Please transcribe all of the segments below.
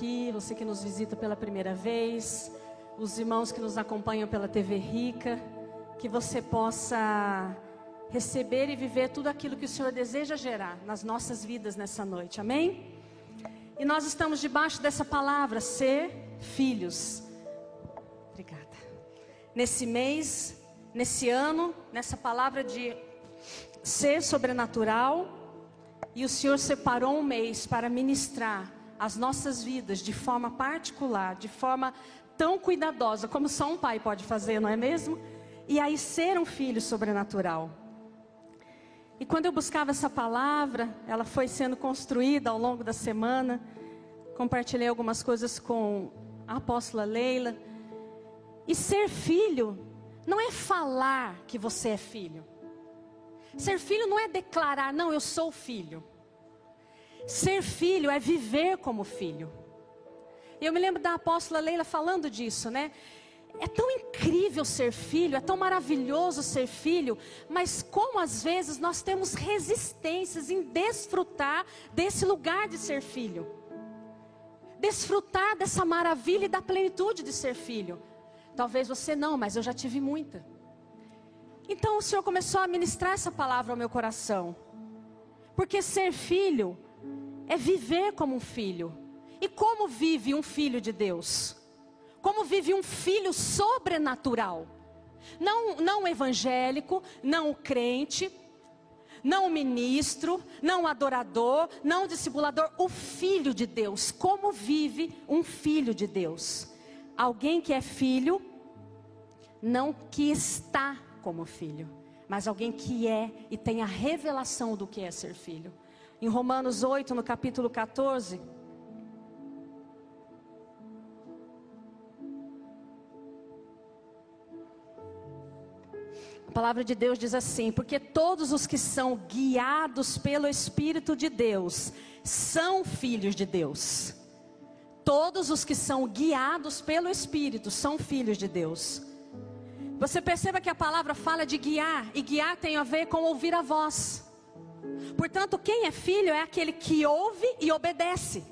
aqui, você que nos visita pela primeira vez, os irmãos que nos acompanham pela TV Rica, que você possa receber e viver tudo aquilo que o Senhor deseja gerar nas nossas vidas nessa noite, amém? E nós estamos debaixo dessa palavra, ser filhos. Obrigada. Nesse mês, nesse ano, nessa palavra de ser sobrenatural, e o Senhor separou um mês para ministrar as nossas vidas de forma particular, de forma tão cuidadosa como só um pai pode fazer, não é mesmo? E aí ser um filho sobrenatural. E quando eu buscava essa palavra, ela foi sendo construída ao longo da semana. Compartilhei algumas coisas com a apóstola Leila. E ser filho não é falar que você é filho. Ser filho não é declarar, não, eu sou filho. Ser filho é viver como filho. E eu me lembro da apóstola Leila falando disso, né? É tão incrível ser filho, é tão maravilhoso ser filho, mas como às vezes nós temos resistências em desfrutar desse lugar de ser filho, desfrutar dessa maravilha e da plenitude de ser filho. Talvez você não, mas eu já tive muita. Então o Senhor começou a ministrar essa palavra ao meu coração, porque ser filho é viver como um filho. E como vive um filho de Deus? como vive um filho sobrenatural. Não, não evangélico, não crente, não ministro, não adorador, não discipulador, o filho de Deus. Como vive um filho de Deus? Alguém que é filho, não que está como filho, mas alguém que é e tem a revelação do que é ser filho. Em Romanos 8, no capítulo 14, A palavra de Deus diz assim: porque todos os que são guiados pelo Espírito de Deus são filhos de Deus. Todos os que são guiados pelo Espírito são filhos de Deus. Você perceba que a palavra fala de guiar, e guiar tem a ver com ouvir a voz. Portanto, quem é filho é aquele que ouve e obedece.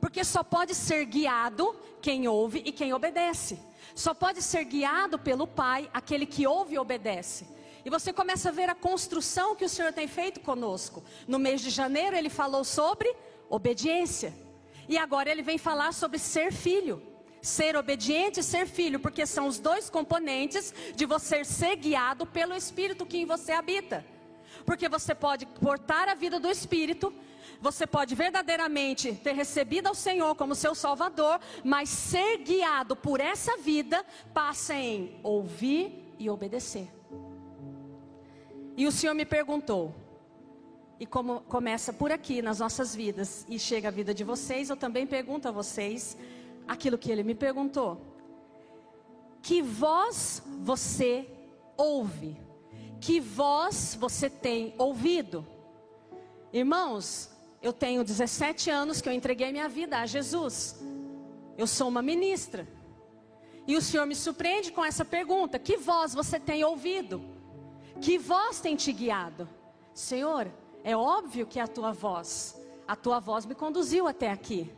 Porque só pode ser guiado quem ouve e quem obedece. Só pode ser guiado pelo Pai aquele que ouve e obedece. E você começa a ver a construção que o Senhor tem feito conosco. No mês de janeiro ele falou sobre obediência. E agora ele vem falar sobre ser filho. Ser obediente e ser filho, porque são os dois componentes de você ser guiado pelo Espírito que em você habita. Porque você pode portar a vida do Espírito, você pode verdadeiramente ter recebido ao Senhor como seu Salvador, mas ser guiado por essa vida passa em ouvir e obedecer. E o Senhor me perguntou, e como começa por aqui nas nossas vidas e chega a vida de vocês, eu também pergunto a vocês aquilo que ele me perguntou. Que voz você ouve? Que voz você tem ouvido? Irmãos, eu tenho 17 anos que eu entreguei minha vida a Jesus. Eu sou uma ministra. E o Senhor me surpreende com essa pergunta: Que voz você tem ouvido? Que voz tem te guiado? Senhor, é óbvio que é a tua voz. A tua voz me conduziu até aqui.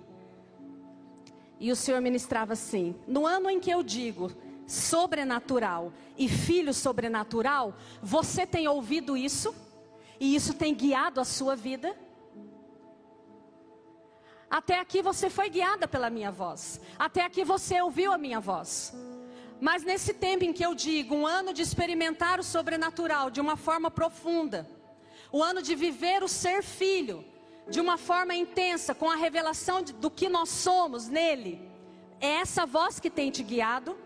E o Senhor ministrava assim: No ano em que eu digo sobrenatural e filho sobrenatural, você tem ouvido isso? E isso tem guiado a sua vida? Até aqui você foi guiada pela minha voz. Até aqui você ouviu a minha voz. Mas nesse tempo em que eu digo, um ano de experimentar o sobrenatural de uma forma profunda, o ano de viver o ser filho de uma forma intensa, com a revelação do que nós somos nele, é essa voz que tem te guiado?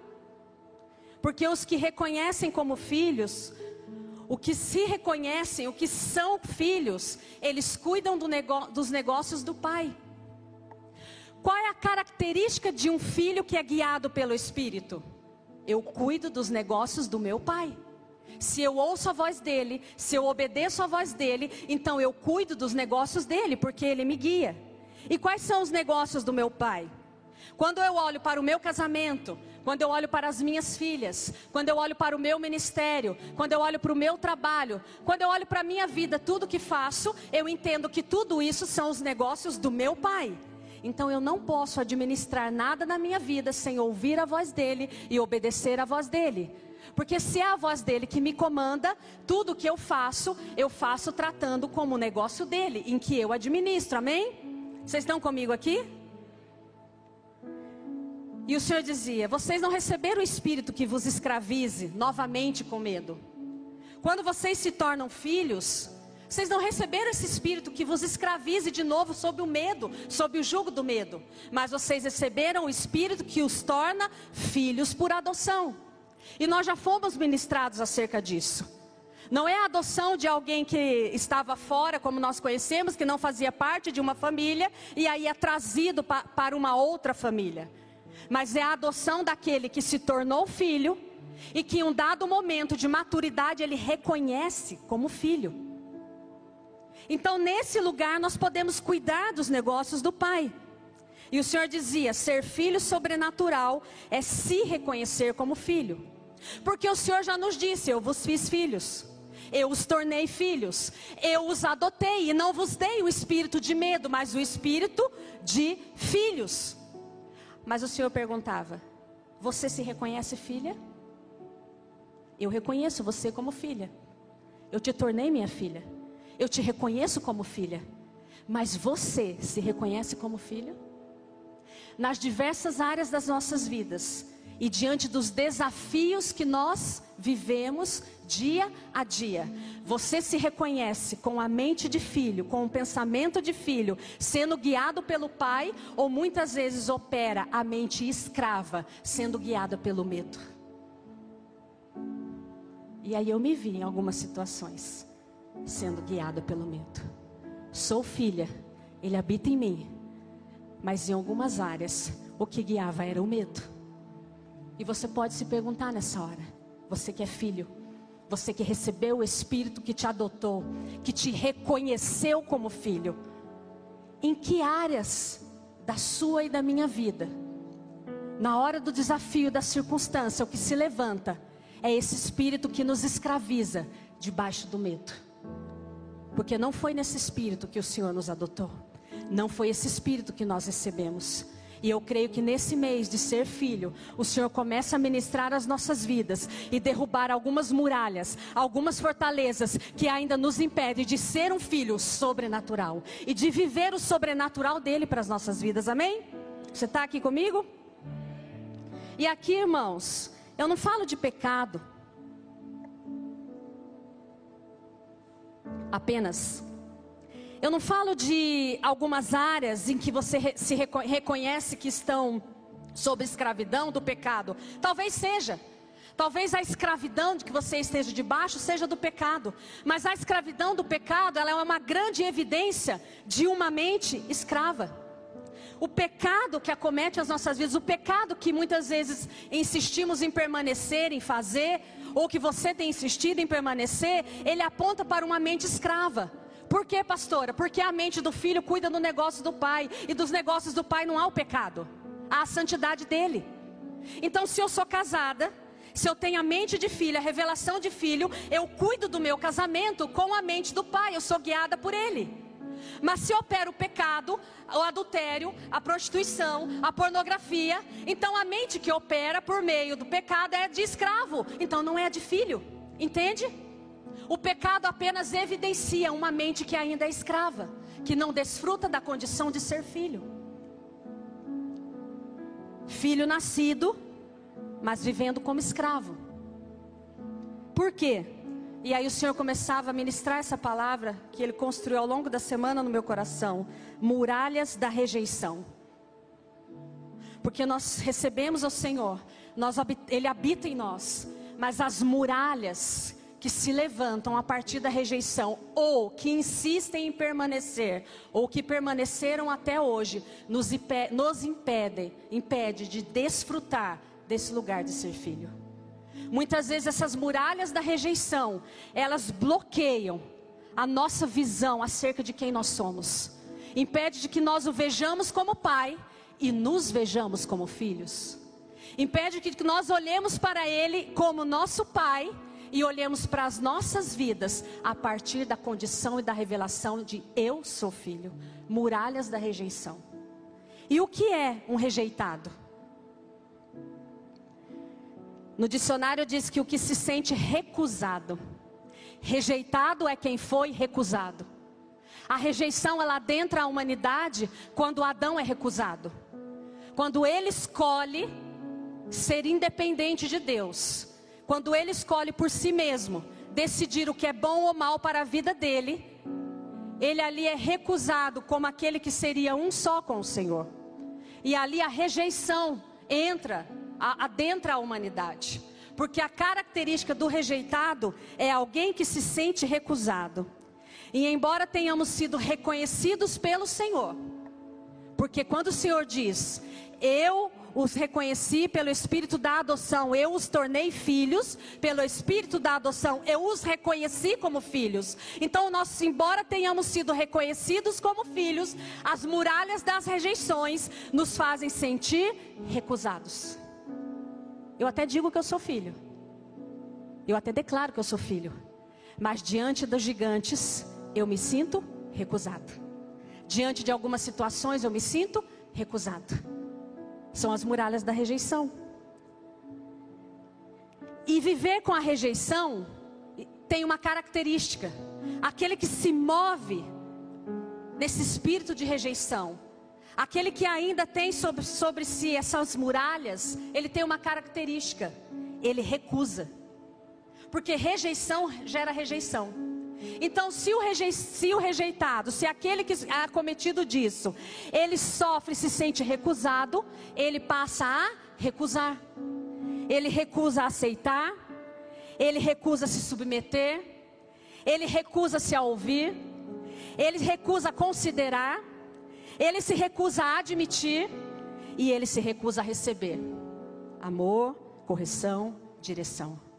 Porque os que reconhecem como filhos, o que se reconhecem, o que são filhos, eles cuidam do dos negócios do pai. Qual é a característica de um filho que é guiado pelo Espírito? Eu cuido dos negócios do meu pai. Se eu ouço a voz dele, se eu obedeço a voz dele, então eu cuido dos negócios dele, porque ele me guia. E quais são os negócios do meu pai? Quando eu olho para o meu casamento, quando eu olho para as minhas filhas, quando eu olho para o meu ministério, quando eu olho para o meu trabalho, quando eu olho para a minha vida, tudo que faço, eu entendo que tudo isso são os negócios do meu pai. Então eu não posso administrar nada na minha vida sem ouvir a voz dele e obedecer a voz dele. Porque se é a voz dele que me comanda, tudo que eu faço, eu faço tratando como negócio dele, em que eu administro. Amém? Vocês estão comigo aqui? E o Senhor dizia: Vocês não receberam o espírito que vos escravize novamente com medo. Quando vocês se tornam filhos, vocês não receberam esse espírito que vos escravize de novo sob o medo, sob o jugo do medo. Mas vocês receberam o espírito que os torna filhos por adoção. E nós já fomos ministrados acerca disso. Não é a adoção de alguém que estava fora, como nós conhecemos, que não fazia parte de uma família e aí é trazido pa para uma outra família mas é a adoção daquele que se tornou filho e que em um dado momento de maturidade ele reconhece como filho. Então, nesse lugar, nós podemos cuidar dos negócios do Pai. E o Senhor dizia: ser filho sobrenatural é se reconhecer como filho. Porque o Senhor já nos disse: Eu vos fiz filhos, eu os tornei filhos, eu os adotei e não vos dei o espírito de medo, mas o espírito de filhos. Mas o Senhor perguntava: Você se reconhece filha? Eu reconheço você como filha. Eu te tornei minha filha. Eu te reconheço como filha. Mas você se reconhece como filho? Nas diversas áreas das nossas vidas e diante dos desafios que nós vivemos dia a dia, você se reconhece com a mente de filho, com o pensamento de filho, sendo guiado pelo pai, ou muitas vezes opera a mente escrava, sendo guiada pelo medo. E aí eu me vi em algumas situações, sendo guiada pelo medo. Sou filha, ele habita em mim, mas em algumas áreas, o que guiava era o medo. E você pode se perguntar nessa hora, você que é filho, você que recebeu o Espírito que te adotou, que te reconheceu como filho. Em que áreas da sua e da minha vida, na hora do desafio, da circunstância, o que se levanta é esse espírito que nos escraviza debaixo do medo. Porque não foi nesse espírito que o Senhor nos adotou, não foi esse espírito que nós recebemos. E eu creio que nesse mês de ser filho, o Senhor começa a ministrar as nossas vidas e derrubar algumas muralhas, algumas fortalezas que ainda nos impedem de ser um filho sobrenatural e de viver o sobrenatural dele para as nossas vidas. Amém? Você está aqui comigo? E aqui, irmãos, eu não falo de pecado. Apenas eu não falo de algumas áreas em que você se reconhece que estão sob escravidão do pecado. Talvez seja. Talvez a escravidão de que você esteja debaixo seja do pecado, mas a escravidão do pecado, ela é uma grande evidência de uma mente escrava. O pecado que acomete as nossas vidas, o pecado que muitas vezes insistimos em permanecer, em fazer, ou que você tem insistido em permanecer, ele aponta para uma mente escrava. Por que, pastora? Porque a mente do filho cuida do negócio do pai, e dos negócios do pai não há o pecado, há a santidade dele. Então, se eu sou casada, se eu tenho a mente de filha, a revelação de filho, eu cuido do meu casamento com a mente do pai, eu sou guiada por ele. Mas se opera o pecado, o adultério, a prostituição, a pornografia, então a mente que opera por meio do pecado é de escravo, então não é de filho. Entende? O pecado apenas evidencia uma mente que ainda é escrava, que não desfruta da condição de ser filho. Filho nascido, mas vivendo como escravo. Por quê? E aí o Senhor começava a ministrar essa palavra que Ele construiu ao longo da semana no meu coração: muralhas da rejeição. Porque nós recebemos o Senhor, nós, Ele habita em nós, mas as muralhas que se levantam a partir da rejeição ou que insistem em permanecer ou que permaneceram até hoje nos, nos impede de desfrutar desse lugar de ser filho. Muitas vezes essas muralhas da rejeição, elas bloqueiam a nossa visão acerca de quem nós somos. Impede de que nós o vejamos como pai e nos vejamos como filhos. Impede que nós olhemos para ele como nosso pai e olhemos para as nossas vidas a partir da condição e da revelação de eu sou filho, muralhas da rejeição. E o que é um rejeitado? No dicionário diz que o que se sente recusado. Rejeitado é quem foi recusado. A rejeição ela adentra a humanidade quando Adão é recusado. Quando ele escolhe ser independente de Deus. Quando ele escolhe por si mesmo decidir o que é bom ou mal para a vida dele, ele ali é recusado como aquele que seria um só com o Senhor. E ali a rejeição entra, adentra a humanidade. Porque a característica do rejeitado é alguém que se sente recusado. E embora tenhamos sido reconhecidos pelo Senhor, porque quando o Senhor diz, eu os reconheci pelo espírito da adoção, eu os tornei filhos, pelo espírito da adoção, eu os reconheci como filhos. Então, nós, embora tenhamos sido reconhecidos como filhos, as muralhas das rejeições nos fazem sentir recusados. Eu até digo que eu sou filho, eu até declaro que eu sou filho, mas diante dos gigantes, eu me sinto recusado. Diante de algumas situações, eu me sinto recusado. São as muralhas da rejeição. E viver com a rejeição tem uma característica: aquele que se move nesse espírito de rejeição, aquele que ainda tem sobre, sobre si essas muralhas, ele tem uma característica: ele recusa. Porque rejeição gera rejeição. Então, se o, rejei, se o rejeitado, se aquele que é acometido disso, ele sofre, se sente recusado, ele passa a recusar. Ele recusa aceitar, ele recusa se submeter, ele recusa se a ouvir, ele recusa considerar, ele se recusa a admitir e ele se recusa a receber amor, correção, direção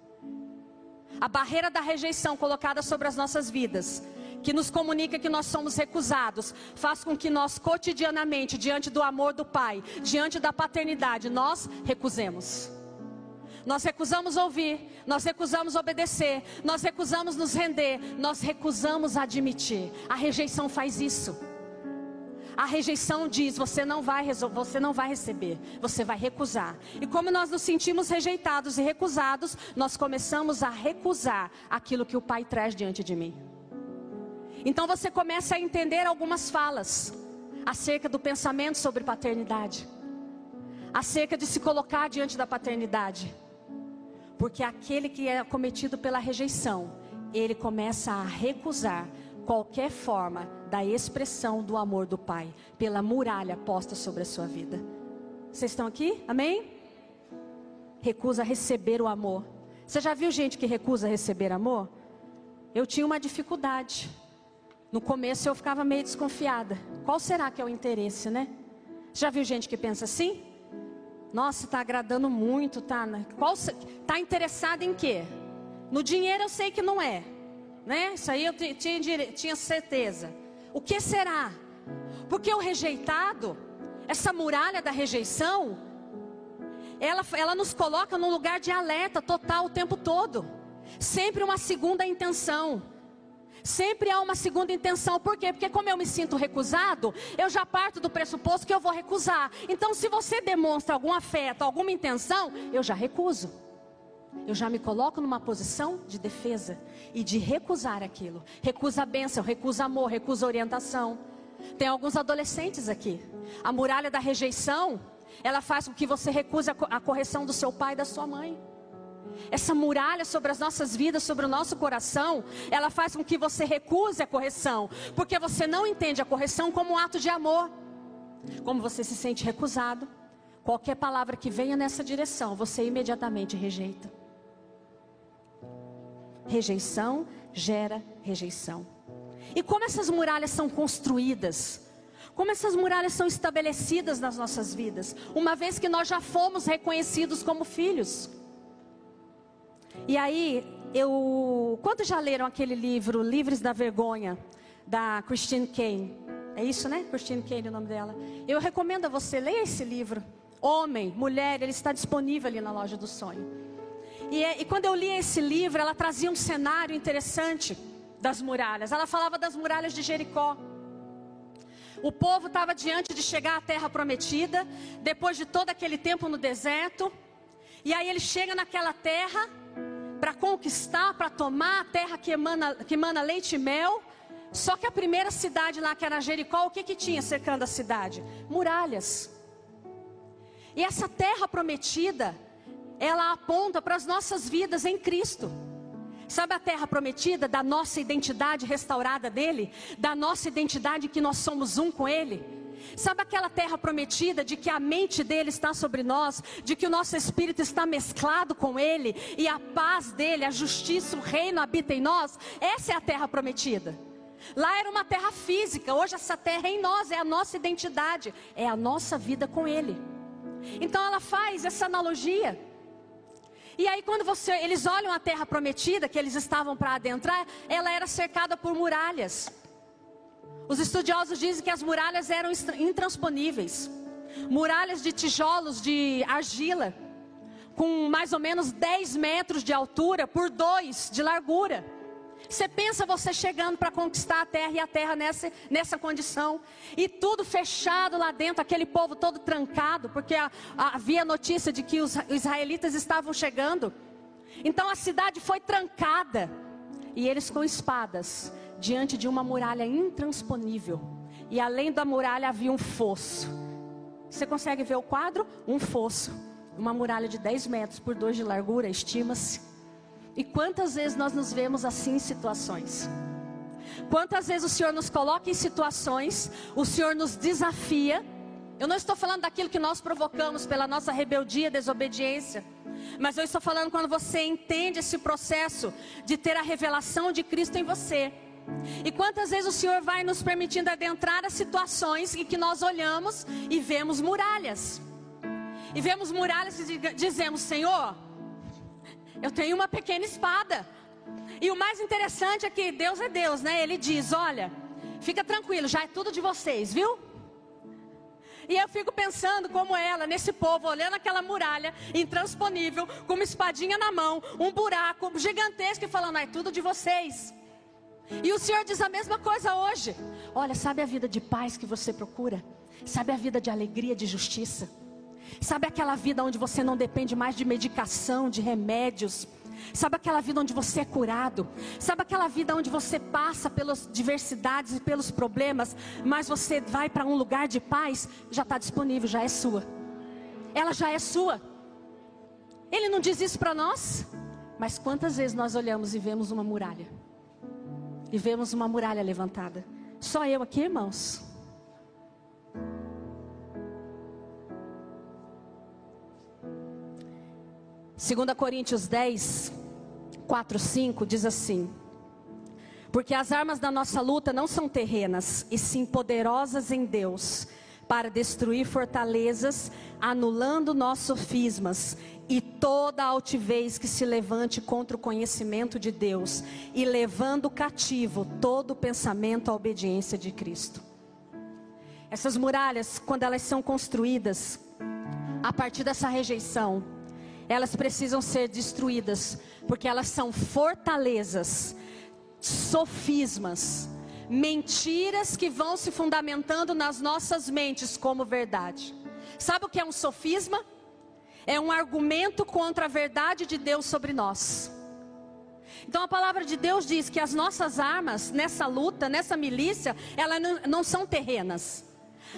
a barreira da rejeição colocada sobre as nossas vidas, que nos comunica que nós somos recusados, faz com que nós cotidianamente, diante do amor do Pai, diante da paternidade, nós recusemos. Nós recusamos ouvir, nós recusamos obedecer, nós recusamos nos render, nós recusamos admitir. A rejeição faz isso. A rejeição diz: você não vai você não vai receber, você vai recusar. E como nós nos sentimos rejeitados e recusados, nós começamos a recusar aquilo que o Pai traz diante de mim. Então você começa a entender algumas falas acerca do pensamento sobre paternidade, acerca de se colocar diante da paternidade. Porque aquele que é cometido pela rejeição, ele começa a recusar qualquer forma da expressão do amor do Pai, pela muralha posta sobre a sua vida. Vocês estão aqui? Amém? Recusa receber o amor. Você já viu gente que recusa receber amor? Eu tinha uma dificuldade. No começo eu ficava meio desconfiada. Qual será que é o interesse, né? Já viu gente que pensa assim? Nossa, está agradando muito, tá? Qual tá interessado em quê? No dinheiro eu sei que não é né? Isso aí eu tinha, tinha certeza. O que será? Porque o rejeitado, essa muralha da rejeição, ela, ela nos coloca num lugar de alerta total o tempo todo. Sempre uma segunda intenção. Sempre há uma segunda intenção. Por quê? Porque como eu me sinto recusado, eu já parto do pressuposto que eu vou recusar. Então, se você demonstra algum afeto, alguma intenção, eu já recuso eu já me coloco numa posição de defesa e de recusar aquilo. Recusa a bênção, recusa amor, recusa orientação. Tem alguns adolescentes aqui. A muralha da rejeição, ela faz com que você recuse a correção do seu pai e da sua mãe. Essa muralha sobre as nossas vidas, sobre o nosso coração, ela faz com que você recuse a correção, porque você não entende a correção como um ato de amor. Como você se sente recusado, qualquer palavra que venha nessa direção, você imediatamente rejeita. Rejeição gera rejeição. E como essas muralhas são construídas? Como essas muralhas são estabelecidas nas nossas vidas? Uma vez que nós já fomos reconhecidos como filhos. E aí, eu. Quantos já leram aquele livro, Livres da Vergonha, da Christine Kane? É isso, né? Christine Kane, é o nome dela. Eu recomendo a você, leia esse livro. Homem, mulher, ele está disponível ali na loja do sonho. E, é, e quando eu li esse livro, ela trazia um cenário interessante das muralhas. Ela falava das muralhas de Jericó. O povo estava diante de chegar à terra prometida, depois de todo aquele tempo no deserto. E aí ele chega naquela terra para conquistar, para tomar a terra que emana, que emana leite e mel. Só que a primeira cidade lá, que era Jericó, o que, que tinha cercando a cidade? Muralhas. E essa terra prometida, ela aponta para as nossas vidas em Cristo. Sabe a terra prometida da nossa identidade restaurada dele? Da nossa identidade que nós somos um com ele? Sabe aquela terra prometida de que a mente dele está sobre nós, de que o nosso espírito está mesclado com ele e a paz dele, a justiça, o reino habita em nós? Essa é a terra prometida. Lá era uma terra física, hoje essa terra é em nós, é a nossa identidade, é a nossa vida com ele. Então ela faz essa analogia. E aí quando você, eles olham a terra prometida que eles estavam para adentrar, ela era cercada por muralhas. Os estudiosos dizem que as muralhas eram intransponíveis. Muralhas de tijolos de argila, com mais ou menos 10 metros de altura por 2 de largura. Você pensa você chegando para conquistar a terra e a terra nessa, nessa condição, e tudo fechado lá dentro, aquele povo todo trancado, porque havia notícia de que os israelitas estavam chegando. Então a cidade foi trancada, e eles com espadas, diante de uma muralha intransponível, e além da muralha havia um fosso. Você consegue ver o quadro? Um fosso, uma muralha de 10 metros por 2 de largura, estima-se. E quantas vezes nós nos vemos assim em situações? Quantas vezes o Senhor nos coloca em situações, o Senhor nos desafia. Eu não estou falando daquilo que nós provocamos pela nossa rebeldia, desobediência. Mas eu estou falando quando você entende esse processo de ter a revelação de Cristo em você. E quantas vezes o Senhor vai nos permitindo adentrar as situações em que nós olhamos e vemos muralhas. E vemos muralhas e dizemos: Senhor, eu tenho uma pequena espada. E o mais interessante é que Deus é Deus, né? Ele diz: Olha, fica tranquilo, já é tudo de vocês, viu? E eu fico pensando como ela, nesse povo, olhando aquela muralha intransponível, com uma espadinha na mão, um buraco gigantesco e falando: ah, é tudo de vocês. E o Senhor diz a mesma coisa hoje. Olha, sabe a vida de paz que você procura? Sabe a vida de alegria, de justiça? Sabe aquela vida onde você não depende mais de medicação, de remédios? Sabe aquela vida onde você é curado? Sabe aquela vida onde você passa pelas diversidades e pelos problemas, mas você vai para um lugar de paz? Já está disponível, já é sua. Ela já é sua. Ele não diz isso para nós? Mas quantas vezes nós olhamos e vemos uma muralha? E vemos uma muralha levantada? Só eu aqui, irmãos? 2 Coríntios 10, 4, 5 diz assim: Porque as armas da nossa luta não são terrenas, e sim poderosas em Deus, para destruir fortalezas, anulando nossos sofismas e toda altivez que se levante contra o conhecimento de Deus, e levando cativo todo o pensamento à obediência de Cristo. Essas muralhas, quando elas são construídas, a partir dessa rejeição, elas precisam ser destruídas, porque elas são fortalezas, sofismas, mentiras que vão se fundamentando nas nossas mentes como verdade. Sabe o que é um sofisma? É um argumento contra a verdade de Deus sobre nós. Então a palavra de Deus diz que as nossas armas nessa luta, nessa milícia, elas não, não são terrenas.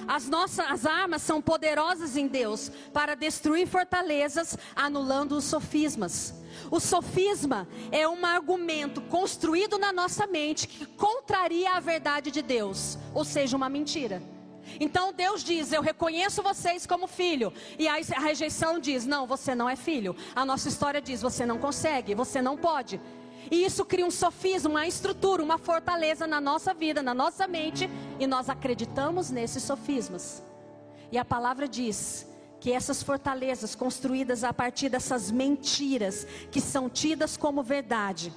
As nossas armas são poderosas em Deus para destruir fortalezas, anulando os sofismas. O sofisma é um argumento construído na nossa mente que contraria a verdade de Deus, ou seja, uma mentira. Então Deus diz: Eu reconheço vocês como filho. E a rejeição diz: Não, você não é filho. A nossa história diz: Você não consegue, você não pode. E isso cria um sofismo, uma estrutura, uma fortaleza na nossa vida, na nossa mente, e nós acreditamos nesses sofismas. E a palavra diz que essas fortalezas construídas a partir dessas mentiras que são tidas como verdade,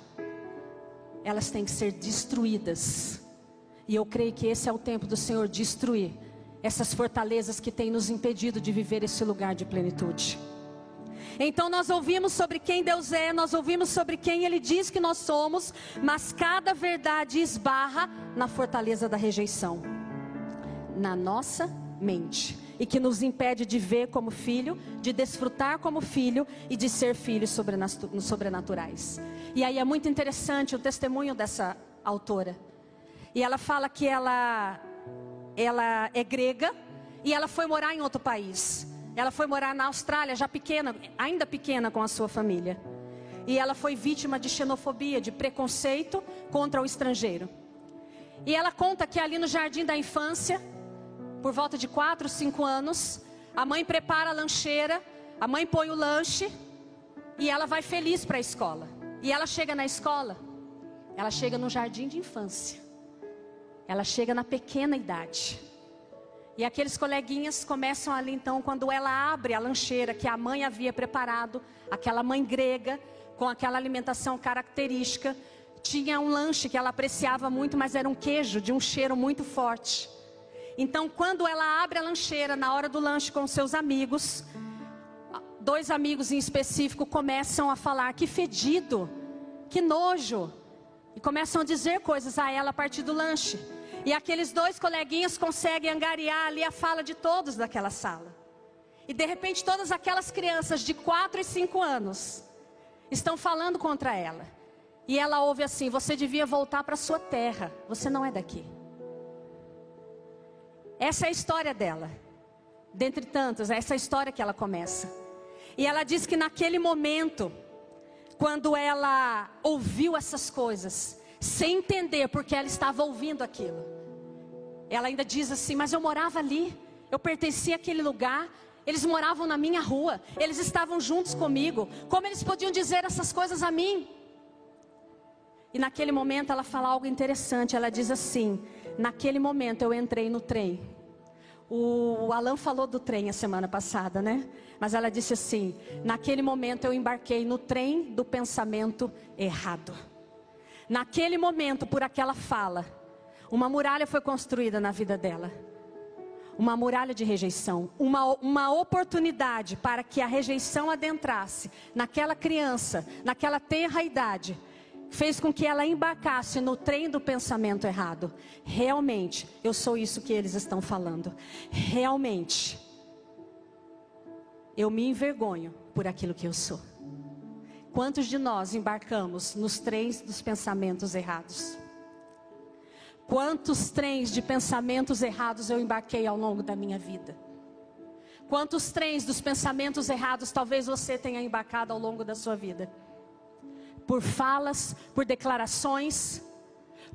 elas têm que ser destruídas. E eu creio que esse é o tempo do Senhor destruir essas fortalezas que têm nos impedido de viver esse lugar de plenitude. Então nós ouvimos sobre quem Deus é, nós ouvimos sobre quem Ele diz que nós somos, mas cada verdade esbarra na fortaleza da rejeição. na nossa mente e que nos impede de ver como filho, de desfrutar como filho e de ser filhos sobrenaturais. E aí é muito interessante o testemunho dessa autora. E ela fala que ela ela é grega e ela foi morar em outro país. Ela foi morar na Austrália, já pequena, ainda pequena com a sua família. E ela foi vítima de xenofobia, de preconceito contra o estrangeiro. E ela conta que ali no jardim da infância, por volta de 4, 5 anos, a mãe prepara a lancheira, a mãe põe o lanche e ela vai feliz para a escola. E ela chega na escola, ela chega no jardim de infância. Ela chega na pequena idade. E aqueles coleguinhas começam ali então, quando ela abre a lancheira que a mãe havia preparado, aquela mãe grega, com aquela alimentação característica, tinha um lanche que ela apreciava muito, mas era um queijo de um cheiro muito forte. Então, quando ela abre a lancheira na hora do lanche com seus amigos, dois amigos em específico começam a falar: que fedido, que nojo, e começam a dizer coisas a ela a partir do lanche. E aqueles dois coleguinhas conseguem angariar ali a fala de todos daquela sala. E de repente, todas aquelas crianças de 4 e 5 anos estão falando contra ela. E ela ouve assim: Você devia voltar para sua terra, você não é daqui. Essa é a história dela. Dentre tantas, essa é a história que ela começa. E ela diz que naquele momento, quando ela ouviu essas coisas, sem entender porque ela estava ouvindo aquilo. Ela ainda diz assim: Mas eu morava ali, eu pertencia àquele lugar, eles moravam na minha rua, eles estavam juntos comigo. Como eles podiam dizer essas coisas a mim? E naquele momento ela fala algo interessante. Ela diz assim: Naquele momento eu entrei no trem. O Alan falou do trem a semana passada, né? Mas ela disse assim: Naquele momento eu embarquei no trem do pensamento errado. Naquele momento, por aquela fala, uma muralha foi construída na vida dela. Uma muralha de rejeição, uma, uma oportunidade para que a rejeição adentrasse naquela criança, naquela tenra idade, fez com que ela embarcasse no trem do pensamento errado. Realmente, eu sou isso que eles estão falando. Realmente, eu me envergonho por aquilo que eu sou. Quantos de nós embarcamos nos trens dos pensamentos errados? Quantos trens de pensamentos errados eu embarquei ao longo da minha vida? Quantos trens dos pensamentos errados talvez você tenha embarcado ao longo da sua vida? Por falas, por declarações,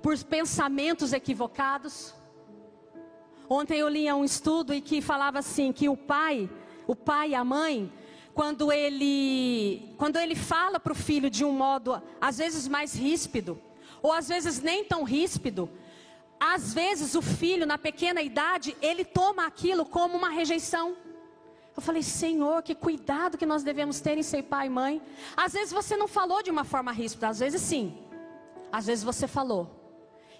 por pensamentos equivocados. Ontem eu li um estudo e que falava assim que o pai, o pai e a mãe quando ele, quando ele fala para o filho de um modo, às vezes mais ríspido, ou às vezes nem tão ríspido, às vezes o filho, na pequena idade, ele toma aquilo como uma rejeição. Eu falei, Senhor, que cuidado que nós devemos ter em ser pai e mãe. Às vezes você não falou de uma forma ríspida, às vezes sim. Às vezes você falou.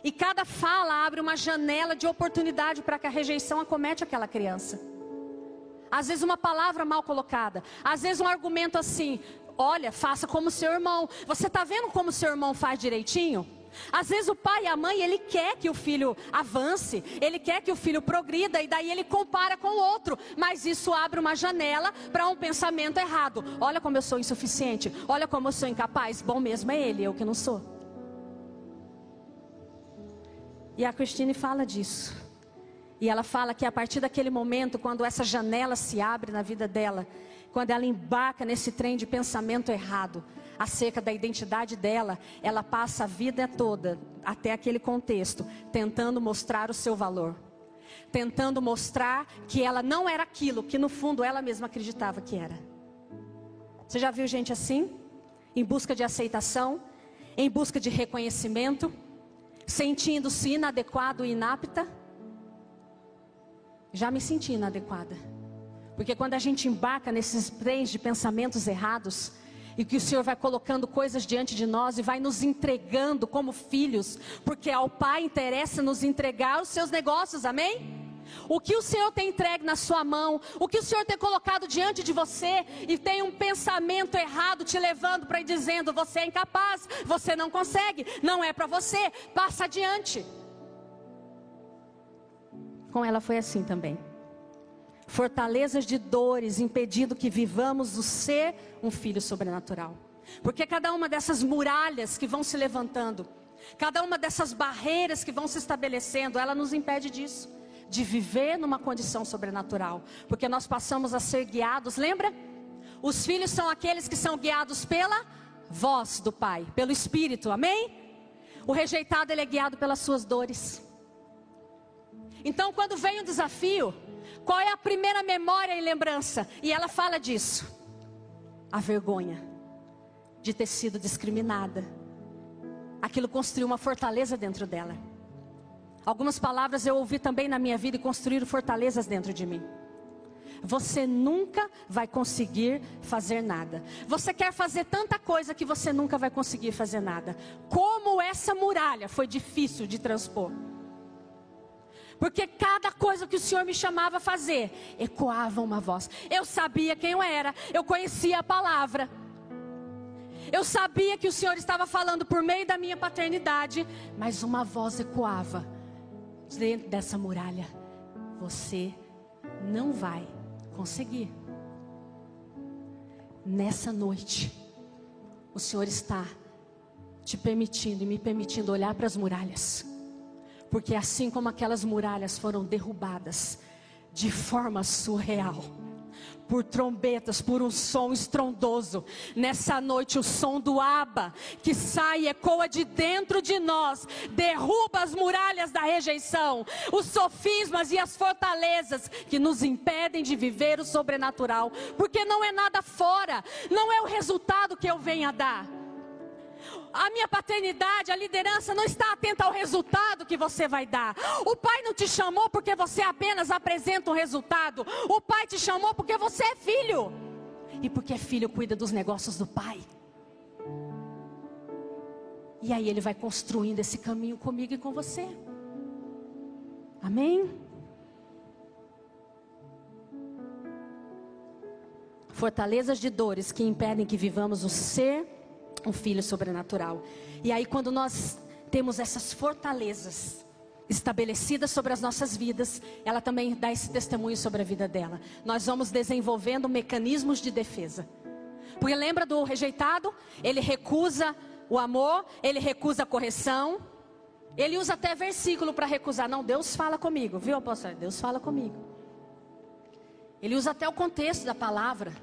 E cada fala abre uma janela de oportunidade para que a rejeição acomete aquela criança. Às vezes uma palavra mal colocada. Às vezes um argumento assim: olha, faça como seu irmão. Você está vendo como seu irmão faz direitinho? Às vezes o pai e a mãe, ele quer que o filho avance, ele quer que o filho progrida e daí ele compara com o outro, mas isso abre uma janela para um pensamento errado. Olha como eu sou insuficiente, olha como eu sou incapaz. Bom mesmo é ele, eu que não sou. E a Cristine fala disso. E ela fala que a partir daquele momento, quando essa janela se abre na vida dela, quando ela embarca nesse trem de pensamento errado, acerca da identidade dela, ela passa a vida toda, até aquele contexto, tentando mostrar o seu valor. Tentando mostrar que ela não era aquilo que no fundo ela mesma acreditava que era. Você já viu gente assim? Em busca de aceitação, em busca de reconhecimento, sentindo-se inadequado e inapta? Já me senti inadequada. Porque quando a gente embarca nesses trens de pensamentos errados, e que o Senhor vai colocando coisas diante de nós e vai nos entregando como filhos, porque ao Pai interessa nos entregar os seus negócios, amém? O que o Senhor tem entregue na sua mão, o que o Senhor tem colocado diante de você e tem um pensamento errado te levando para dizendo: você é incapaz, você não consegue, não é para você, passa adiante. Com ela foi assim também. Fortalezas de dores, impedindo que vivamos o ser um filho sobrenatural. Porque cada uma dessas muralhas que vão se levantando, cada uma dessas barreiras que vão se estabelecendo, ela nos impede disso, de viver numa condição sobrenatural. Porque nós passamos a ser guiados, lembra? Os filhos são aqueles que são guiados pela voz do Pai, pelo Espírito, amém? O rejeitado ele é guiado pelas suas dores. Então, quando vem um desafio, qual é a primeira memória e lembrança? E ela fala disso: a vergonha de ter sido discriminada. Aquilo construiu uma fortaleza dentro dela. Algumas palavras eu ouvi também na minha vida e construíram fortalezas dentro de mim. Você nunca vai conseguir fazer nada. Você quer fazer tanta coisa que você nunca vai conseguir fazer nada. Como essa muralha foi difícil de transpor. Porque cada coisa que o Senhor me chamava a fazer, ecoava uma voz. Eu sabia quem eu era, eu conhecia a palavra. Eu sabia que o Senhor estava falando por meio da minha paternidade, mas uma voz ecoava dentro dessa muralha. Você não vai conseguir. Nessa noite, o Senhor está te permitindo e me permitindo olhar para as muralhas, porque assim como aquelas muralhas foram derrubadas de forma surreal, por trombetas, por um som estrondoso. Nessa noite, o som do Aba, que sai e ecoa de dentro de nós, derruba as muralhas da rejeição, os sofismas e as fortalezas que nos impedem de viver o sobrenatural, porque não é nada fora, não é o resultado que eu venho a dar a minha paternidade, a liderança não está atenta ao resultado que você vai dar. O pai não te chamou porque você apenas apresenta um resultado. O pai te chamou porque você é filho. E porque é filho, cuida dos negócios do pai. E aí ele vai construindo esse caminho comigo e com você. Amém? Fortalezas de dores que impedem que vivamos o ser um filho sobrenatural. E aí, quando nós temos essas fortalezas estabelecidas sobre as nossas vidas, ela também dá esse testemunho sobre a vida dela. Nós vamos desenvolvendo mecanismos de defesa. Porque lembra do rejeitado? Ele recusa o amor, ele recusa a correção. Ele usa até versículo para recusar. Não, Deus fala comigo, viu, apóstolo? Deus fala comigo. Ele usa até o contexto da palavra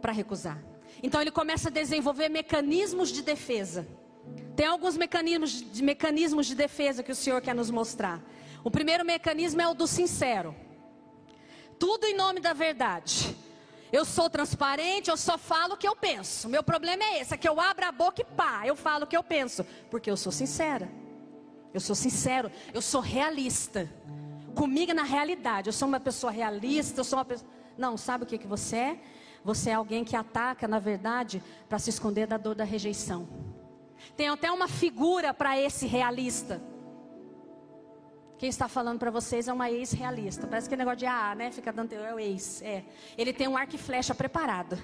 para recusar. Então ele começa a desenvolver mecanismos de defesa. Tem alguns mecanismos de, mecanismos de defesa que o Senhor quer nos mostrar. O primeiro mecanismo é o do sincero. Tudo em nome da verdade. Eu sou transparente, eu só falo o que eu penso. Meu problema é esse, é que eu abro a boca e pá, eu falo o que eu penso, porque eu sou sincera. Eu sou sincero, eu sou realista. Comigo na realidade, eu sou uma pessoa realista, eu sou uma pessoa Não, sabe o que que você é? Você é alguém que ataca, na verdade, para se esconder da dor da rejeição. Tem até uma figura para esse realista. Quem está falando para vocês é uma ex-realista. Parece que é negócio de ah, né? Fica dando é o ex. É. Ele tem um arco e flecha preparado.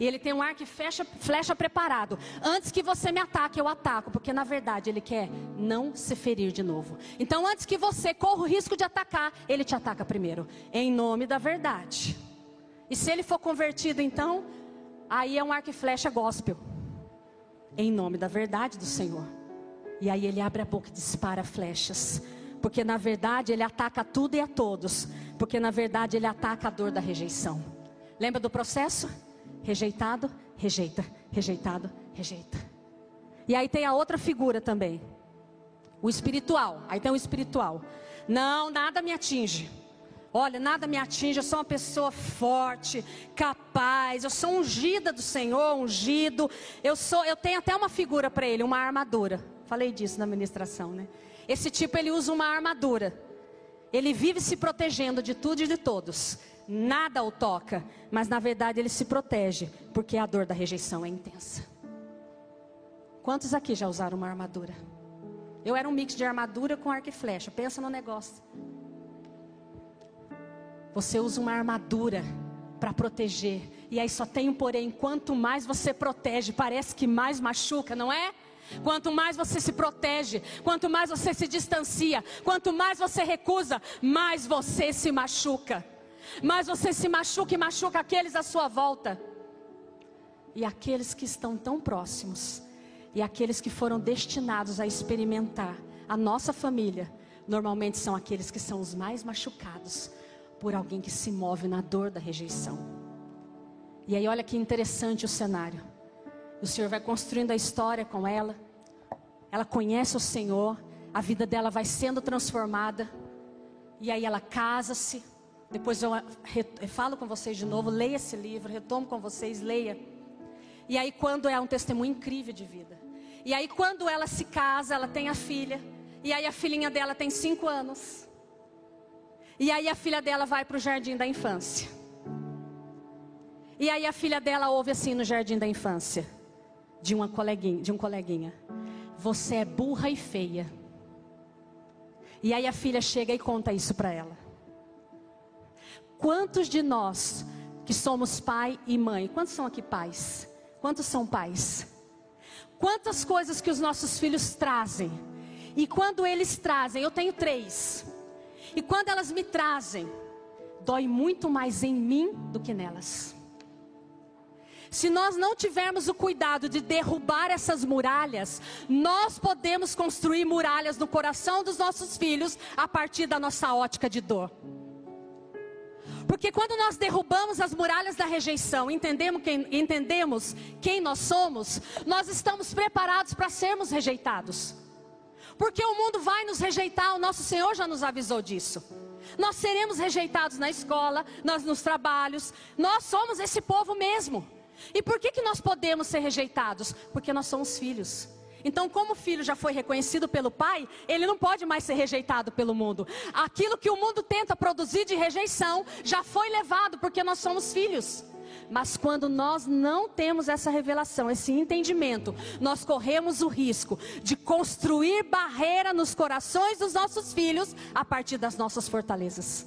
E ele tem um arco e flecha, flecha preparado. Antes que você me ataque, eu ataco. Porque na verdade ele quer não se ferir de novo. Então antes que você corra o risco de atacar, ele te ataca primeiro. Em nome da verdade. E se ele for convertido, então, aí é um arco e flecha gospel. Em nome da verdade do Senhor. E aí ele abre a boca e dispara flechas. Porque na verdade ele ataca tudo e a todos. Porque na verdade ele ataca a dor da rejeição. Lembra do processo? Rejeitado, rejeita, rejeitado, rejeita. E aí tem a outra figura também. O espiritual. Aí tem o espiritual. Não, nada me atinge. Olha, nada me atinge, eu sou uma pessoa forte, capaz, eu sou ungida do Senhor, ungido. Eu sou, eu tenho até uma figura para ele, uma armadura. Falei disso na ministração, né? Esse tipo ele usa uma armadura. Ele vive se protegendo de tudo e de todos. Nada o toca, mas na verdade ele se protege, porque a dor da rejeição é intensa. Quantos aqui já usaram uma armadura? Eu era um mix de armadura com arco e flecha. Pensa no negócio. Você usa uma armadura para proteger. E aí só tem um porém: quanto mais você protege, parece que mais machuca, não é? Quanto mais você se protege, quanto mais você se distancia, quanto mais você recusa, mais você se machuca. Mais você se machuca e machuca aqueles à sua volta. E aqueles que estão tão próximos, e aqueles que foram destinados a experimentar a nossa família, normalmente são aqueles que são os mais machucados por alguém que se move na dor da rejeição. E aí, olha que interessante o cenário. O Senhor vai construindo a história com ela. Ela conhece o Senhor. A vida dela vai sendo transformada. E aí ela casa-se. Depois eu, falo com vocês de novo. Leia esse livro. Retomo com vocês. Leia. E aí, quando é um testemunho incrível de vida. E aí, quando ela se casa, ela tem a filha. E aí, a filhinha dela tem cinco anos. E aí, a filha dela vai para o jardim da infância. E aí, a filha dela ouve assim no jardim da infância de uma coleguinha, de um coleguinha. Você é burra e feia. E aí a filha chega e conta isso para ela. Quantos de nós que somos pai e mãe, quantos são aqui pais? Quantos são pais? Quantas coisas que os nossos filhos trazem? E quando eles trazem, eu tenho três. E quando elas me trazem, dói muito mais em mim do que nelas. Se nós não tivermos o cuidado de derrubar essas muralhas, nós podemos construir muralhas no coração dos nossos filhos a partir da nossa ótica de dor. Porque quando nós derrubamos as muralhas da rejeição, entendemos quem, entendemos quem nós somos, nós estamos preparados para sermos rejeitados. Porque o mundo vai nos rejeitar, o nosso Senhor já nos avisou disso. Nós seremos rejeitados na escola, nós nos trabalhos, nós somos esse povo mesmo. E por que, que nós podemos ser rejeitados? Porque nós somos filhos. Então, como o filho já foi reconhecido pelo pai, ele não pode mais ser rejeitado pelo mundo. Aquilo que o mundo tenta produzir de rejeição já foi levado, porque nós somos filhos. Mas quando nós não temos essa revelação, esse entendimento, nós corremos o risco de construir barreira nos corações dos nossos filhos a partir das nossas fortalezas.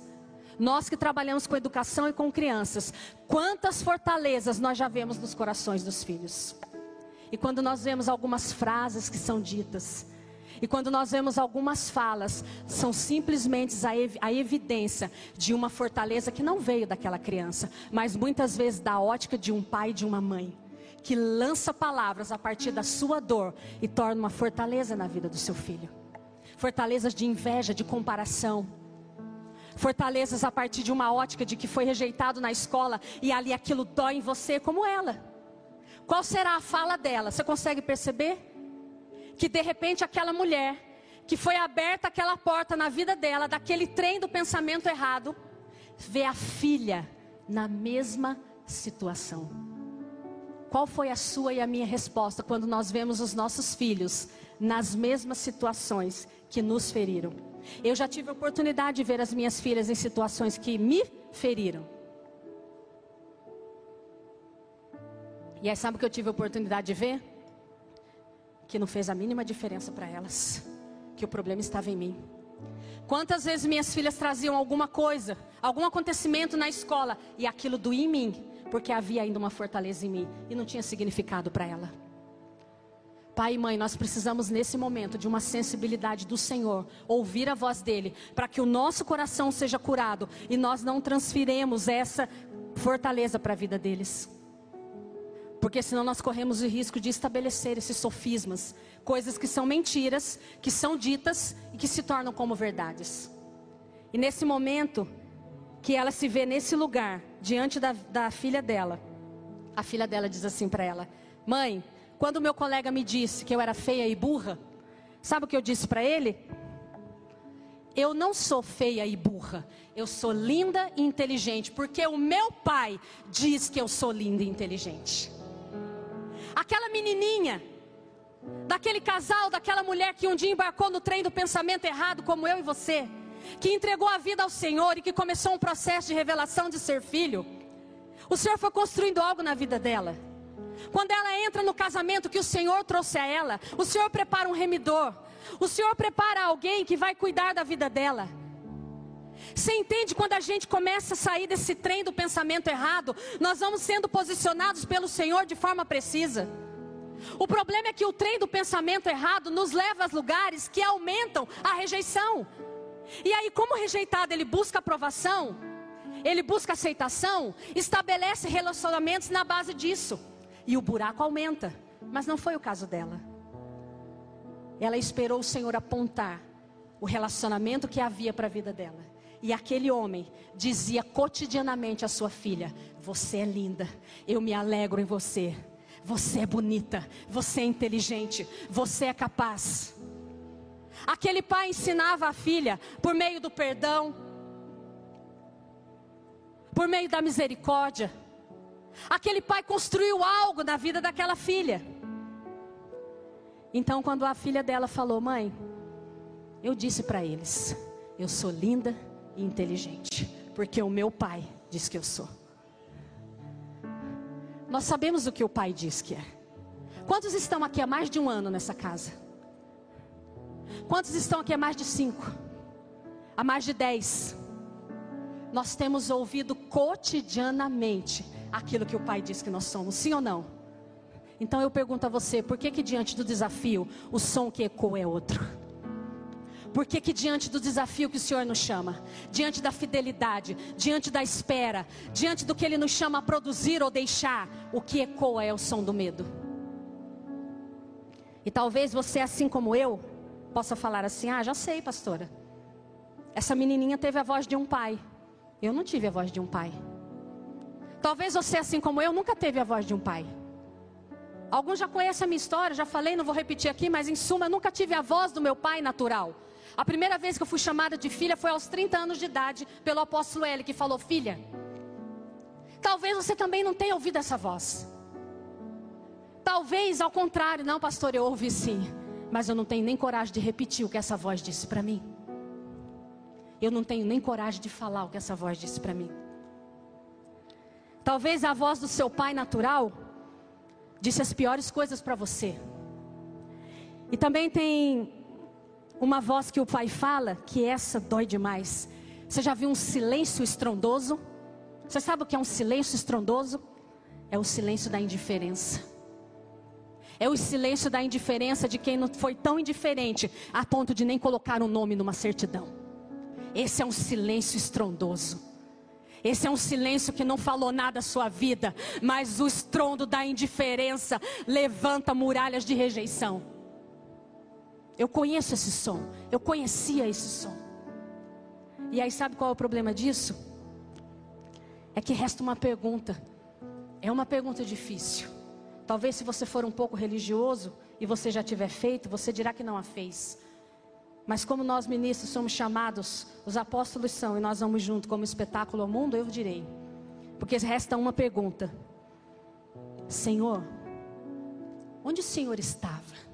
Nós que trabalhamos com educação e com crianças, quantas fortalezas nós já vemos nos corações dos filhos. E quando nós vemos algumas frases que são ditas, e quando nós vemos algumas falas, são simplesmente a, ev a, evidência de uma fortaleza que não veio daquela criança, mas muitas vezes da ótica de um pai e de uma mãe, que lança palavras a partir da sua dor e torna uma fortaleza na vida do seu filho. Fortalezas de inveja, de comparação fortalezas a partir de uma ótica de que foi rejeitado na escola e ali aquilo dói em você como ela. Qual será a fala dela? Você consegue perceber? Que de repente aquela mulher, que foi aberta aquela porta na vida dela, daquele trem do pensamento errado, vê a filha na mesma situação. Qual foi a sua e a minha resposta quando nós vemos os nossos filhos nas mesmas situações que nos feriram? Eu já tive a oportunidade de ver as minhas filhas em situações que me feriram. E aí, sabe o que eu tive a oportunidade de ver? Que não fez a mínima diferença para elas. Que o problema estava em mim. Quantas vezes minhas filhas traziam alguma coisa, algum acontecimento na escola e aquilo doía em mim, porque havia ainda uma fortaleza em mim e não tinha significado para ela. Pai e mãe, nós precisamos nesse momento de uma sensibilidade do Senhor, ouvir a voz dele, para que o nosso coração seja curado e nós não transfiremos essa fortaleza para a vida deles. Porque senão nós corremos o risco de estabelecer esses sofismas, coisas que são mentiras, que são ditas e que se tornam como verdades. E nesse momento que ela se vê nesse lugar, diante da, da filha dela, a filha dela diz assim para ela: Mãe, quando meu colega me disse que eu era feia e burra, sabe o que eu disse para ele? Eu não sou feia e burra, eu sou linda e inteligente, porque o meu pai diz que eu sou linda e inteligente. Aquela menininha, daquele casal, daquela mulher que um dia embarcou no trem do pensamento errado, como eu e você, que entregou a vida ao Senhor e que começou um processo de revelação de ser filho, o Senhor foi construindo algo na vida dela. Quando ela entra no casamento que o Senhor trouxe a ela, o Senhor prepara um remidor. O Senhor prepara alguém que vai cuidar da vida dela. Você entende quando a gente começa a sair desse trem do pensamento errado, nós vamos sendo posicionados pelo Senhor de forma precisa. O problema é que o trem do pensamento errado nos leva a lugares que aumentam a rejeição. E aí, como rejeitado, ele busca aprovação, ele busca aceitação, estabelece relacionamentos na base disso. E o buraco aumenta. Mas não foi o caso dela. Ela esperou o Senhor apontar o relacionamento que havia para a vida dela. E aquele homem dizia cotidianamente à sua filha: Você é linda, eu me alegro em você. Você é bonita, você é inteligente, você é capaz. Aquele pai ensinava a filha por meio do perdão, por meio da misericórdia. Aquele pai construiu algo na vida daquela filha. Então, quando a filha dela falou, mãe, eu disse para eles: eu sou linda e inteligente, porque o meu pai diz que eu sou. Nós sabemos o que o pai diz que é. Quantos estão aqui há mais de um ano nessa casa? Quantos estão aqui há mais de cinco? Há mais de dez? Nós temos ouvido cotidianamente aquilo que o pai diz que nós somos, sim ou não? Então eu pergunto a você, por que que diante do desafio o som que ecoa é outro? Por que que diante do desafio que o Senhor nos chama, diante da fidelidade, diante da espera, diante do que Ele nos chama a produzir ou deixar, o que ecoa é o som do medo? E talvez você, assim como eu, possa falar assim: Ah, já sei, pastora. Essa menininha teve a voz de um pai. Eu não tive a voz de um pai. Talvez você, assim como eu, nunca teve a voz de um pai. Alguns já conhecem a minha história, já falei, não vou repetir aqui, mas em suma, eu nunca tive a voz do meu pai natural. A primeira vez que eu fui chamada de filha foi aos 30 anos de idade, pelo apóstolo L, que falou: Filha, talvez você também não tenha ouvido essa voz. Talvez ao contrário, não, pastor, eu ouvi sim, mas eu não tenho nem coragem de repetir o que essa voz disse para mim. Eu não tenho nem coragem de falar o que essa voz disse para mim. Talvez a voz do seu pai natural disse as piores coisas para você. E também tem uma voz que o pai fala, que essa dói demais. Você já viu um silêncio estrondoso? Você sabe o que é um silêncio estrondoso? É o silêncio da indiferença. É o silêncio da indiferença de quem não foi tão indiferente a ponto de nem colocar um nome numa certidão. Esse é um silêncio estrondoso. Esse é um silêncio que não falou nada à sua vida, mas o estrondo da indiferença levanta muralhas de rejeição. Eu conheço esse som, eu conhecia esse som. E aí, sabe qual é o problema disso? É que resta uma pergunta. É uma pergunta difícil. Talvez se você for um pouco religioso e você já tiver feito, você dirá que não a fez. Mas como nós ministros somos chamados, os apóstolos são, e nós vamos junto como espetáculo ao mundo, eu direi. Porque resta uma pergunta: Senhor, onde o Senhor estava?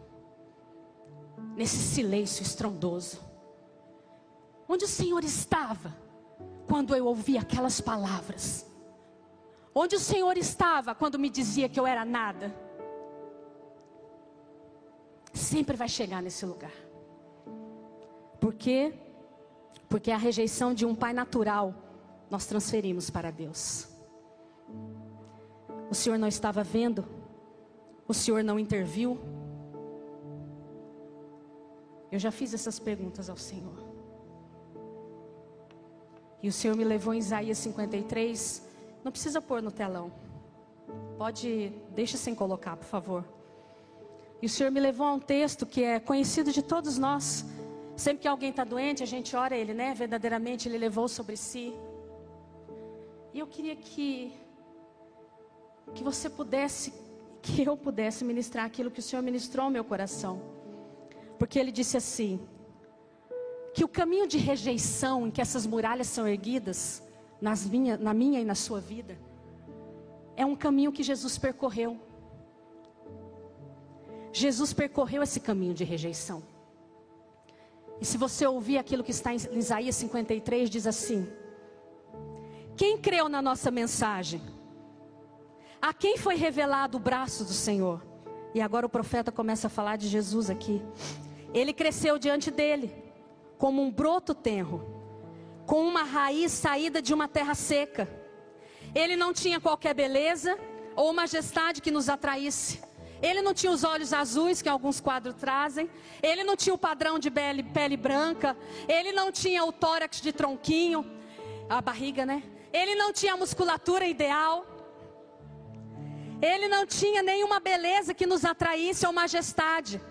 Nesse silêncio estrondoso. Onde o Senhor estava quando eu ouvi aquelas palavras? Onde o Senhor estava quando me dizia que eu era nada? Sempre vai chegar nesse lugar. Por quê? Porque a rejeição de um pai natural nós transferimos para Deus. O Senhor não estava vendo, o Senhor não interviu. Eu já fiz essas perguntas ao Senhor. E o Senhor me levou em Isaías 53. Não precisa pôr no telão. Pode, deixa sem colocar, por favor. E o Senhor me levou a um texto que é conhecido de todos nós, Sempre que alguém está doente, a gente ora ele, né? Verdadeiramente ele levou sobre si. E eu queria que que você pudesse, que eu pudesse ministrar aquilo que o Senhor ministrou ao meu coração. Porque ele disse assim: que o caminho de rejeição em que essas muralhas são erguidas, nas minha, na minha e na sua vida, é um caminho que Jesus percorreu. Jesus percorreu esse caminho de rejeição. E se você ouvir aquilo que está em Isaías 53, diz assim: Quem creu na nossa mensagem? A quem foi revelado o braço do Senhor? E agora o profeta começa a falar de Jesus aqui. Ele cresceu diante dele, como um broto tenro, com uma raiz saída de uma terra seca. Ele não tinha qualquer beleza ou majestade que nos atraísse. Ele não tinha os olhos azuis que alguns quadros trazem. Ele não tinha o padrão de pele, pele branca. Ele não tinha o tórax de tronquinho, a barriga, né? Ele não tinha a musculatura ideal. Ele não tinha nenhuma beleza que nos atraísse ou majestade.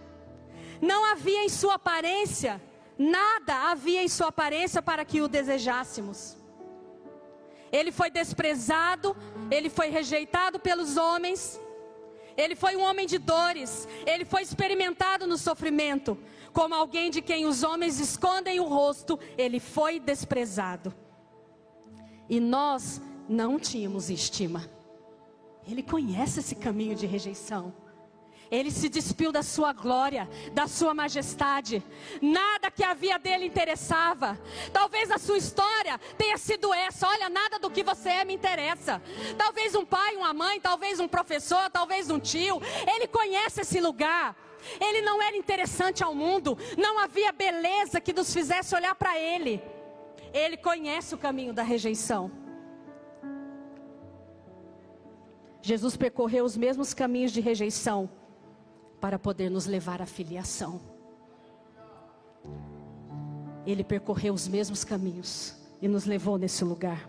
Não havia em sua aparência, nada havia em sua aparência para que o desejássemos. Ele foi desprezado, ele foi rejeitado pelos homens. Ele foi um homem de dores, ele foi experimentado no sofrimento, como alguém de quem os homens escondem o rosto, ele foi desprezado. E nós não tínhamos estima. Ele conhece esse caminho de rejeição. Ele se despiu da sua glória, da sua majestade. Nada que havia dele interessava. Talvez a sua história tenha sido essa: olha, nada do que você é me interessa. Talvez um pai, uma mãe, talvez um professor, talvez um tio. Ele conhece esse lugar. Ele não era interessante ao mundo. Não havia beleza que nos fizesse olhar para ele. Ele conhece o caminho da rejeição. Jesus percorreu os mesmos caminhos de rejeição para poder nos levar à filiação. Ele percorreu os mesmos caminhos e nos levou nesse lugar.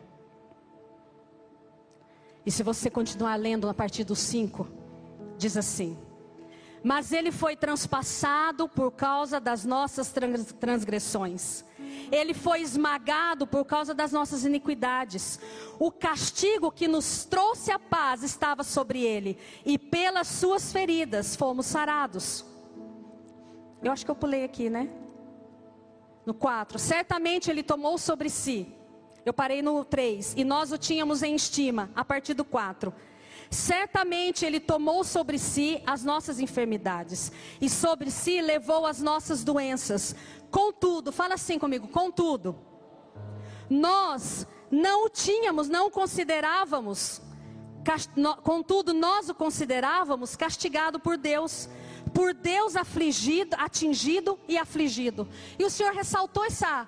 E se você continuar lendo a partir do 5, diz assim: Mas ele foi transpassado por causa das nossas transgressões ele foi esmagado por causa das nossas iniquidades. O castigo que nos trouxe a paz estava sobre ele, e pelas suas feridas fomos sarados. Eu acho que eu pulei aqui, né? No 4. Certamente ele tomou sobre si. Eu parei no 3. E nós o tínhamos em estima, a partir do 4. Certamente ele tomou sobre si as nossas enfermidades, e sobre si levou as nossas doenças. Contudo, fala assim comigo: contudo, nós não o tínhamos, não o considerávamos, contudo, nós o considerávamos castigado por Deus, por Deus afligido, atingido e afligido. E o Senhor ressaltou essa,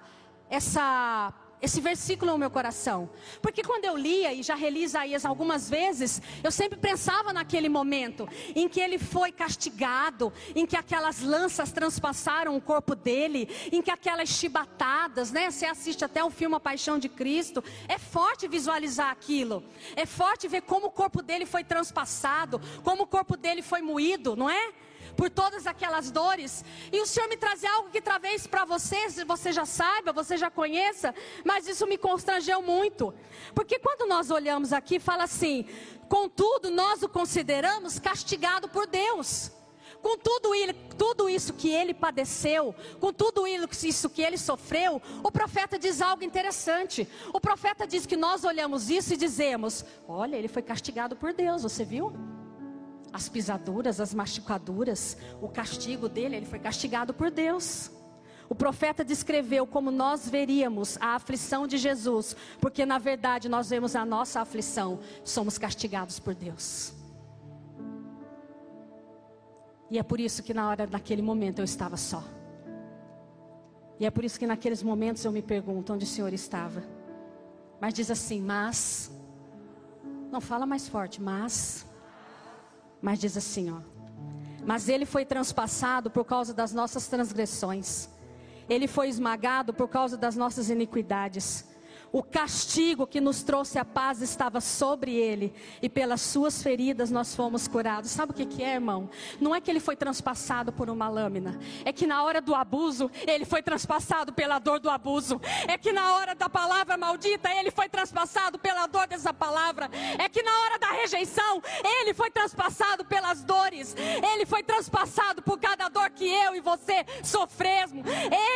essa esse versículo no meu coração. Porque quando eu lia e já reli Isaías algumas vezes, eu sempre pensava naquele momento em que ele foi castigado, em que aquelas lanças transpassaram o corpo dele, em que aquelas chibatadas, né? Você assiste até o filme A Paixão de Cristo. É forte visualizar aquilo. É forte ver como o corpo dele foi transpassado, como o corpo dele foi moído, não é? Por todas aquelas dores. E o Senhor me trazer algo que talvez para você, você já saiba, você já conheça, mas isso me constrangeu muito. Porque quando nós olhamos aqui, fala assim: contudo, nós o consideramos castigado por Deus. Com tudo, ele, tudo isso que ele padeceu, com tudo isso que ele sofreu, o profeta diz algo interessante. O profeta diz que nós olhamos isso e dizemos: Olha, ele foi castigado por Deus, você viu? As pisaduras, as machucaduras, o castigo dele, ele foi castigado por Deus. O profeta descreveu como nós veríamos a aflição de Jesus, porque na verdade nós vemos a nossa aflição, somos castigados por Deus. E é por isso que na hora naquele momento eu estava só. E é por isso que naqueles momentos eu me pergunto onde o Senhor estava. Mas diz assim, mas não fala mais forte, mas mas diz assim, ó. Mas ele foi transpassado por causa das nossas transgressões. Ele foi esmagado por causa das nossas iniquidades. O castigo que nos trouxe a paz estava sobre ele, e pelas suas feridas nós fomos curados. Sabe o que, que é, irmão? Não é que ele foi transpassado por uma lâmina, é que na hora do abuso, ele foi transpassado pela dor do abuso. É que na hora da palavra maldita, ele foi transpassado pela dor dessa palavra. É que na hora da rejeição, ele foi transpassado pelas dores. Ele foi transpassado por cada dor que eu e você sofremos.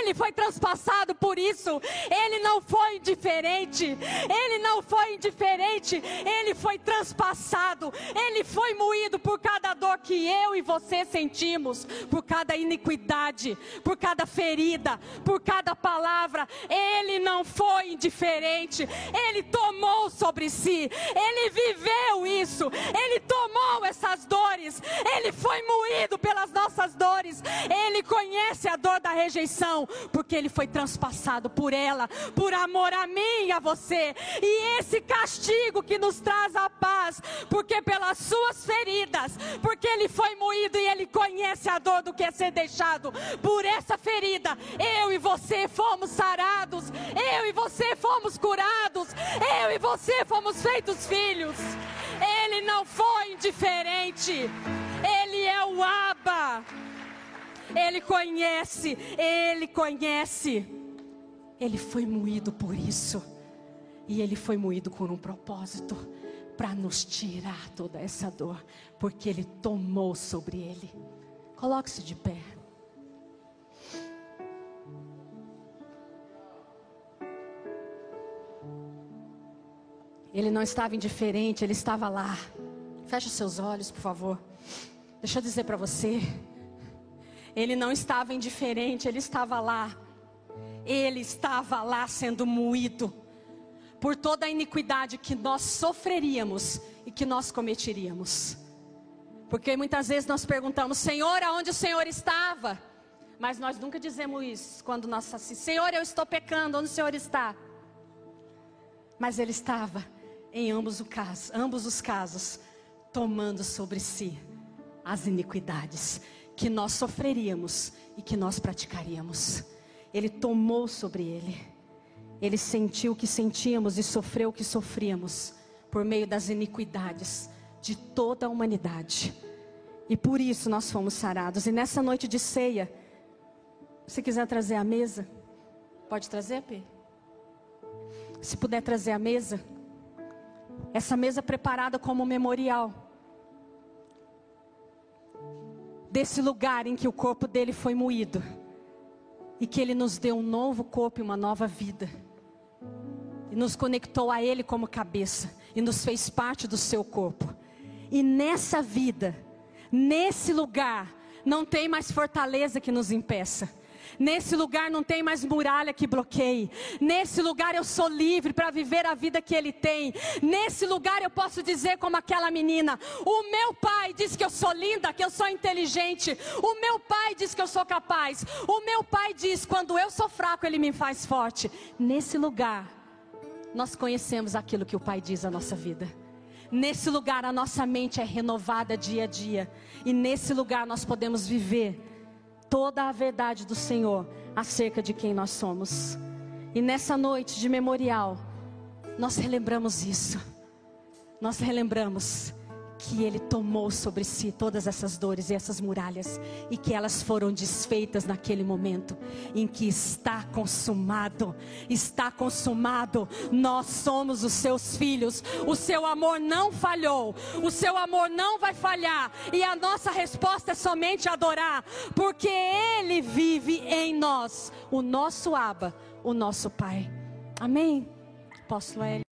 Ele foi transpassado por isso. Ele não foi diferente indiferente. Ele não foi indiferente, ele foi transpassado, ele foi moído por cada dor que eu e você sentimos, por cada iniquidade, por cada ferida, por cada palavra. Ele não foi indiferente, ele tomou sobre si, ele viveu isso, ele tomou essas dores, ele foi moído pelas nossas dores. Ele conhece a dor da rejeição, porque ele foi transpassado por ela, por amor a mim e a você. E esse castigo que nos traz a paz, porque pelas suas feridas, porque ele foi moído e ele conhece a dor do que é ser deixado. Por essa ferida, eu e você fomos sarados, eu e você fomos curados, eu e você fomos feitos filhos. Ele não foi indiferente. Ele é o Abba. Ele conhece, ele conhece. Ele foi moído por isso. E ele foi moído com um propósito para nos tirar toda essa dor, porque ele tomou sobre ele. Coloque-se de pé. Ele não estava indiferente, ele estava lá. Feche seus olhos, por favor. Deixa eu dizer para você. Ele não estava indiferente, ele estava lá. Ele estava lá sendo moído por toda a iniquidade que nós sofreríamos e que nós cometeríamos. Porque muitas vezes nós perguntamos, Senhor, aonde o Senhor estava? Mas nós nunca dizemos isso quando nós assim, Senhor, eu estou pecando, onde o Senhor está? Mas Ele estava em ambos, o caso, ambos os casos, tomando sobre si as iniquidades que nós sofreríamos e que nós praticaríamos. Ele tomou sobre ele. Ele sentiu o que sentíamos e sofreu o que sofríamos por meio das iniquidades de toda a humanidade. E por isso nós fomos sarados. E nessa noite de ceia, se quiser trazer a mesa, pode trazer, P? Se puder trazer a mesa. Essa mesa preparada como memorial desse lugar em que o corpo dele foi moído e que ele nos deu um novo corpo e uma nova vida. E nos conectou a ele como cabeça e nos fez parte do seu corpo. E nessa vida, nesse lugar, não tem mais fortaleza que nos impeça. Nesse lugar não tem mais muralha que bloqueie. Nesse lugar eu sou livre para viver a vida que Ele tem. Nesse lugar eu posso dizer, como aquela menina: O meu pai diz que eu sou linda, que eu sou inteligente. O meu pai diz que eu sou capaz. O meu pai diz: quando eu sou fraco, Ele me faz forte. Nesse lugar, nós conhecemos aquilo que o pai diz à nossa vida. Nesse lugar a nossa mente é renovada dia a dia. E nesse lugar nós podemos viver toda a verdade do Senhor acerca de quem nós somos. E nessa noite de memorial, nós relembramos isso. Nós relembramos que Ele tomou sobre si todas essas dores e essas muralhas, e que elas foram desfeitas naquele momento em que está consumado, está consumado. Nós somos os seus filhos, o seu amor não falhou, o seu amor não vai falhar, e a nossa resposta é somente adorar, porque Ele vive em nós, o nosso Aba, o nosso Pai. Amém? Apóstolo Hélio.